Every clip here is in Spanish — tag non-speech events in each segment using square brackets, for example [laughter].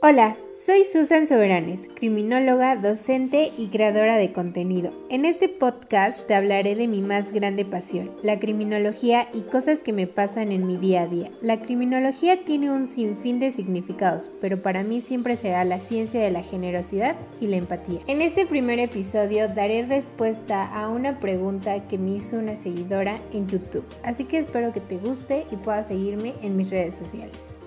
Hola, soy Susan Soberanes, criminóloga, docente y creadora de contenido. En este podcast te hablaré de mi más grande pasión, la criminología y cosas que me pasan en mi día a día. La criminología tiene un sinfín de significados, pero para mí siempre será la ciencia de la generosidad y la empatía. En este primer episodio daré respuesta a una pregunta que me hizo una seguidora en YouTube, así que espero que te guste y puedas seguirme en mis redes sociales.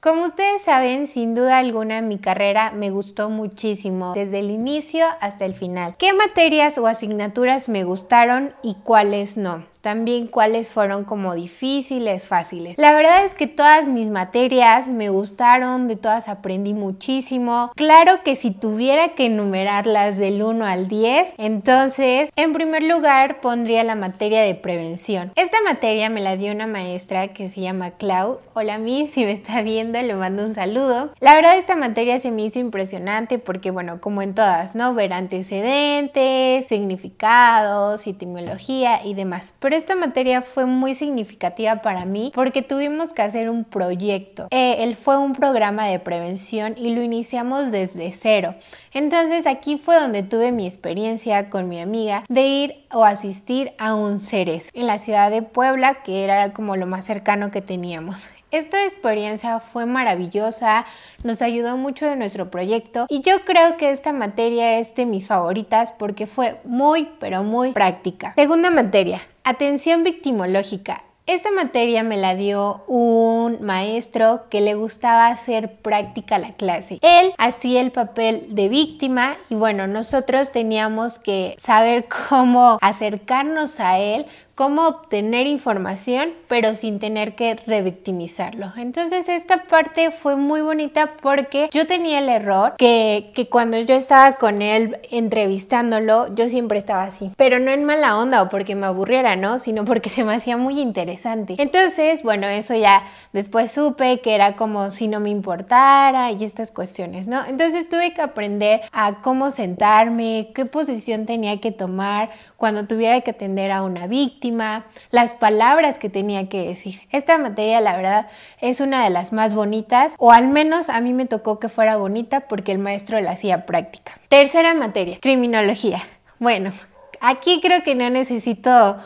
Como ustedes saben, sin duda alguna mi carrera me gustó muchísimo, desde el inicio hasta el final. ¿Qué materias o asignaturas me gustaron y cuáles no? También cuáles fueron como difíciles, fáciles. La verdad es que todas mis materias me gustaron, de todas aprendí muchísimo. Claro que si tuviera que enumerarlas del 1 al 10, entonces en primer lugar pondría la materia de prevención. Esta materia me la dio una maestra que se llama Clau. Hola mi, si me está viendo le mando un saludo. La verdad esta materia se me hizo impresionante porque bueno, como en todas, ¿no? Ver antecedentes, significados, etimología y demás esta materia fue muy significativa para mí porque tuvimos que hacer un proyecto. Eh, él fue un programa de prevención y lo iniciamos desde cero. Entonces aquí fue donde tuve mi experiencia con mi amiga de ir o asistir a un CERES en la ciudad de Puebla, que era como lo más cercano que teníamos. Esta experiencia fue maravillosa, nos ayudó mucho en nuestro proyecto y yo creo que esta materia es de mis favoritas porque fue muy, pero muy práctica. Segunda materia, atención victimológica. Esta materia me la dio un maestro que le gustaba hacer práctica la clase. Él hacía el papel de víctima y bueno, nosotros teníamos que saber [laughs] cómo acercarnos a él cómo obtener información, pero sin tener que revictimizarlo. Entonces esta parte fue muy bonita porque yo tenía el error que, que cuando yo estaba con él entrevistándolo, yo siempre estaba así, pero no en mala onda o porque me aburriera, ¿no? Sino porque se me hacía muy interesante. Entonces, bueno, eso ya después supe que era como si no me importara y estas cuestiones, ¿no? Entonces tuve que aprender a cómo sentarme, qué posición tenía que tomar cuando tuviera que atender a una víctima las palabras que tenía que decir. Esta materia, la verdad, es una de las más bonitas, o al menos a mí me tocó que fuera bonita porque el maestro la hacía práctica. Tercera materia, criminología. Bueno, aquí creo que no necesito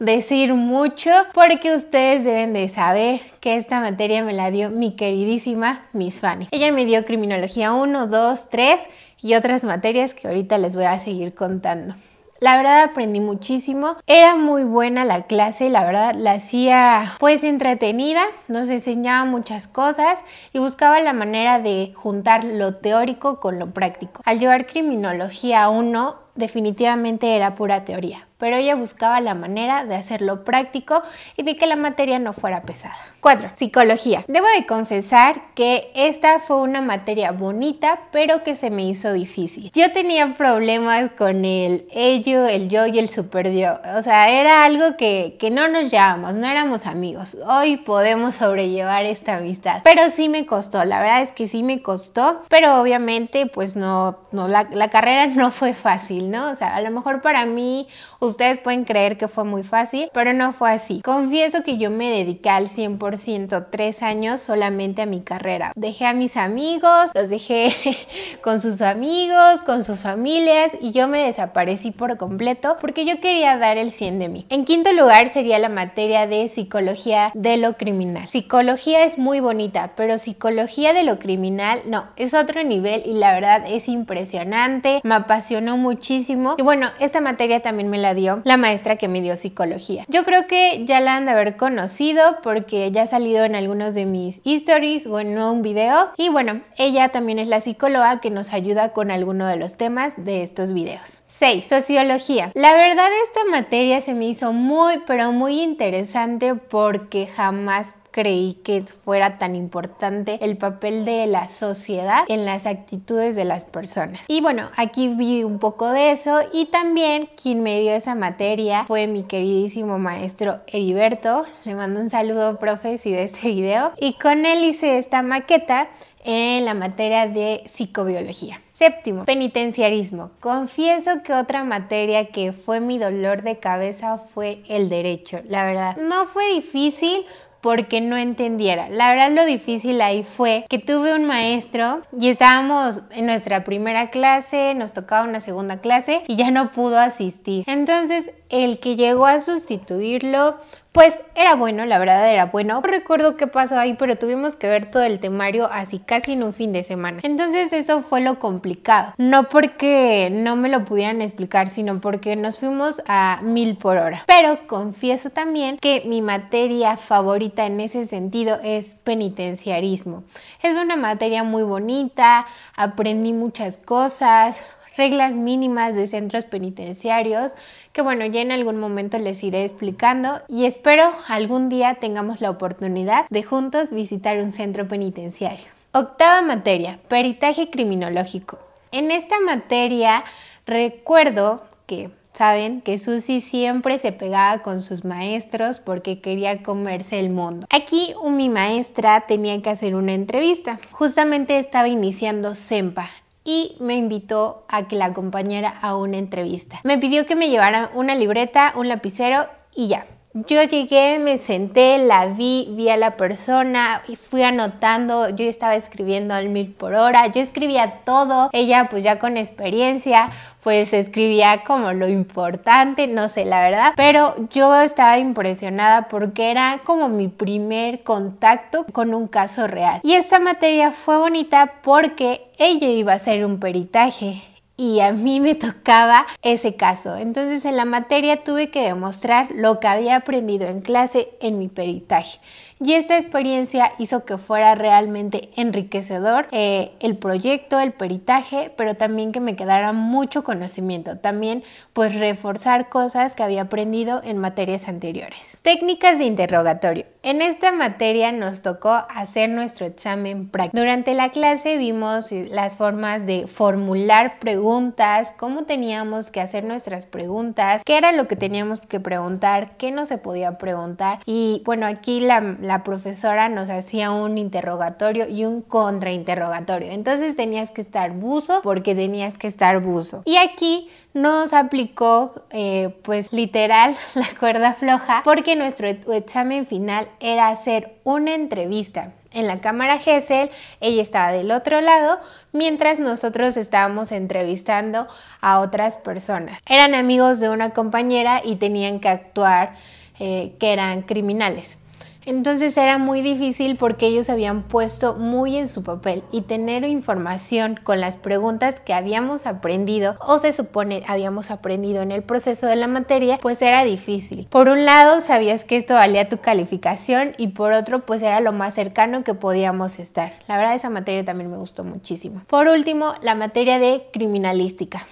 decir mucho porque ustedes deben de saber que esta materia me la dio mi queridísima Miss Fanny. Ella me dio criminología 1, 2, 3 y otras materias que ahorita les voy a seguir contando. La verdad aprendí muchísimo. Era muy buena la clase, la verdad la hacía pues entretenida, nos enseñaba muchas cosas y buscaba la manera de juntar lo teórico con lo práctico. Al llevar criminología 1 definitivamente era pura teoría, pero ella buscaba la manera de hacerlo práctico y de que la materia no fuera pesada. 4. Psicología. Debo de confesar que esta fue una materia bonita, pero que se me hizo difícil. Yo tenía problemas con el ello, el yo y el super yo. O sea, era algo que, que no nos llevábamos, no éramos amigos. Hoy podemos sobrellevar esta amistad, pero sí me costó. La verdad es que sí me costó, pero obviamente pues no, no la, la carrera [laughs] no fue fácil, ¿no? O sea, a lo mejor para mí ustedes pueden creer que fue muy fácil, pero no fue así. Confieso que yo me dediqué al 100% tres años solamente a mi carrera. Dejé a mis amigos, los dejé [laughs] con sus amigos, con sus familias y yo me desaparecí por completo porque yo quería dar el 100 de mí. En quinto lugar sería la materia de psicología de lo criminal. Psicología es muy bonita, pero psicología de lo criminal no, es otro nivel y la verdad es impresionante, me apasionó muchísimo y bueno, esta materia también me la dio la maestra que me dio psicología. Yo creo que ya la han de haber conocido porque ya ha salido en algunos de mis stories o en un video. Y bueno, ella también es la psicóloga que nos ayuda con alguno de los temas de estos videos. 6. Sociología. La verdad esta materia se me hizo muy pero muy interesante porque jamás creí que fuera tan importante el papel de la sociedad en las actitudes de las personas. Y bueno, aquí vi un poco de eso y también quien me dio esa materia fue mi queridísimo maestro Heriberto. Le mando un saludo, profe, si ve este video. Y con él hice esta maqueta en la materia de psicobiología. Séptimo, penitenciarismo. Confieso que otra materia que fue mi dolor de cabeza fue el derecho. La verdad, no fue difícil, porque no entendiera. La verdad lo difícil ahí fue que tuve un maestro y estábamos en nuestra primera clase, nos tocaba una segunda clase y ya no pudo asistir. Entonces el que llegó a sustituirlo pues era bueno, la verdad era bueno. No recuerdo qué pasó ahí, pero tuvimos que ver todo el temario así casi en un fin de semana. Entonces eso fue lo complicado. No porque no me lo pudieran explicar, sino porque nos fuimos a mil por hora. Pero confieso también que mi materia favorita en ese sentido es penitenciarismo. Es una materia muy bonita, aprendí muchas cosas, reglas mínimas de centros penitenciarios, que bueno, ya en algún momento les iré explicando y espero algún día tengamos la oportunidad de juntos visitar un centro penitenciario. Octava materia, peritaje criminológico. En esta materia recuerdo que Saben que Susi siempre se pegaba con sus maestros porque quería comerse el mundo. Aquí mi maestra tenía que hacer una entrevista. Justamente estaba iniciando SEMPA, y me invitó a que la acompañara a una entrevista. Me pidió que me llevara una libreta, un lapicero y ya. Yo llegué, me senté, la vi, vi a la persona y fui anotando, yo estaba escribiendo al mil por hora, yo escribía todo, ella pues ya con experiencia pues escribía como lo importante, no sé la verdad, pero yo estaba impresionada porque era como mi primer contacto con un caso real. Y esta materia fue bonita porque ella iba a hacer un peritaje y a mí me tocaba ese caso. Entonces en la materia tuve que demostrar lo que había aprendido en clase en mi peritaje. Y esta experiencia hizo que fuera realmente enriquecedor eh, el proyecto, el peritaje, pero también que me quedara mucho conocimiento. También pues reforzar cosas que había aprendido en materias anteriores. Técnicas de interrogatorio. En esta materia nos tocó hacer nuestro examen práctico. Durante la clase vimos las formas de formular preguntas, cómo teníamos que hacer nuestras preguntas, qué era lo que teníamos que preguntar, qué no se podía preguntar. Y bueno, aquí la profesora nos hacía un interrogatorio y un contrainterrogatorio. Entonces tenías que estar buzo porque tenías que estar buzo. Y aquí nos aplicó eh, pues literal [laughs] la cuerda floja porque nuestro examen final era hacer una entrevista. En la cámara Gesell, ella estaba del otro lado, mientras nosotros estábamos entrevistando a otras personas. Eran amigos de una compañera y tenían que actuar eh, que eran criminales. Entonces era muy difícil porque ellos habían puesto muy en su papel y tener información con las preguntas que habíamos aprendido o se supone habíamos aprendido en el proceso de la materia, pues era difícil. Por un lado sabías que esto valía tu calificación y por otro pues era lo más cercano que podíamos estar. La verdad esa materia también me gustó muchísimo. Por último, la materia de criminalística.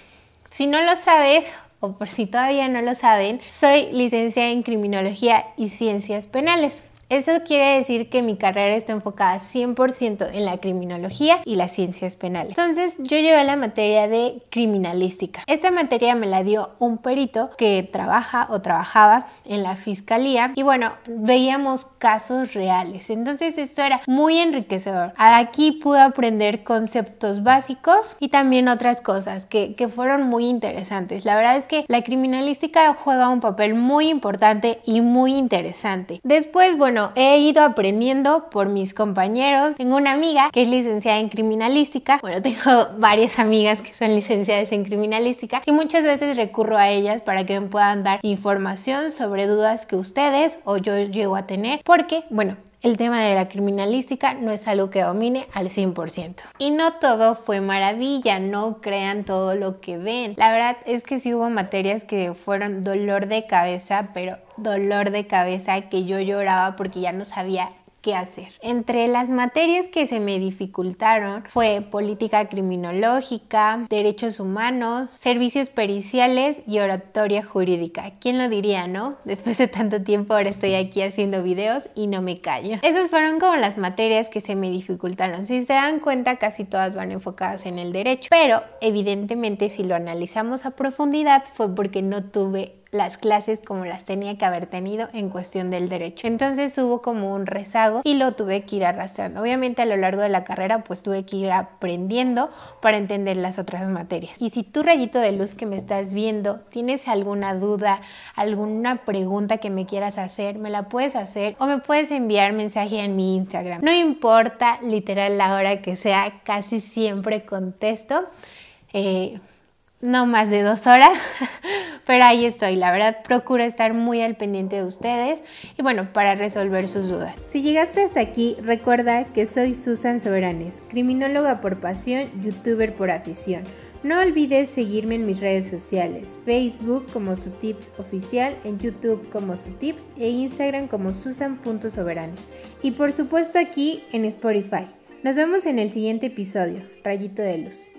Si no lo sabes, o por si todavía no lo saben, soy licenciada en Criminología y Ciencias Penales. Eso quiere decir que mi carrera está enfocada 100% en la criminología y las ciencias penales. Entonces yo llevé la materia de criminalística. Esta materia me la dio un perito que trabaja o trabajaba en la fiscalía y bueno, veíamos casos reales. Entonces esto era muy enriquecedor. Aquí pude aprender conceptos básicos y también otras cosas que, que fueron muy interesantes. La verdad es que la criminalística juega un papel muy importante y muy interesante. Después, bueno, he ido aprendiendo por mis compañeros. Tengo una amiga que es licenciada en criminalística. Bueno, tengo [laughs] varias amigas que son licenciadas en criminalística y muchas veces recurro a ellas para que me puedan dar información sobre dudas que ustedes o yo llego a tener. Porque, bueno, el tema de la criminalística no es algo que domine al 100%. Y no todo fue maravilla, no crean todo lo que ven. La verdad es que sí hubo materias que fueron dolor de cabeza, pero dolor de cabeza que yo lloraba porque ya no sabía hacer. Entre las materias que se me dificultaron fue política criminológica, derechos humanos, servicios periciales y oratoria jurídica. ¿Quién lo diría, no? Después de tanto tiempo ahora estoy aquí haciendo videos y no me callo. Esas fueron como las materias que se me dificultaron. Si se dan cuenta, casi todas van enfocadas en el derecho, pero evidentemente si lo analizamos a profundidad fue porque no tuve las clases como las tenía que haber tenido en cuestión del derecho. Entonces hubo como un rezago y lo tuve que ir arrastrando. Obviamente a lo largo de la carrera pues tuve que ir aprendiendo para entender las otras materias. Y si tú rayito de luz que me estás viendo, tienes alguna duda, alguna pregunta que me quieras hacer, me la puedes hacer o me puedes enviar mensaje en mi Instagram. No importa literal la hora que sea, casi siempre contesto. Eh, no más de dos horas, [laughs] pero ahí estoy. La verdad, procuro estar muy al pendiente de ustedes y bueno, para resolver sus dudas. Si llegaste hasta aquí, recuerda que soy Susan Soberanes, criminóloga por pasión, youtuber por afición. No olvides seguirme en mis redes sociales, Facebook como su tips oficial, en YouTube como su tips e Instagram como susan.soberanes. Y por supuesto aquí en Spotify. Nos vemos en el siguiente episodio, Rayito de Luz.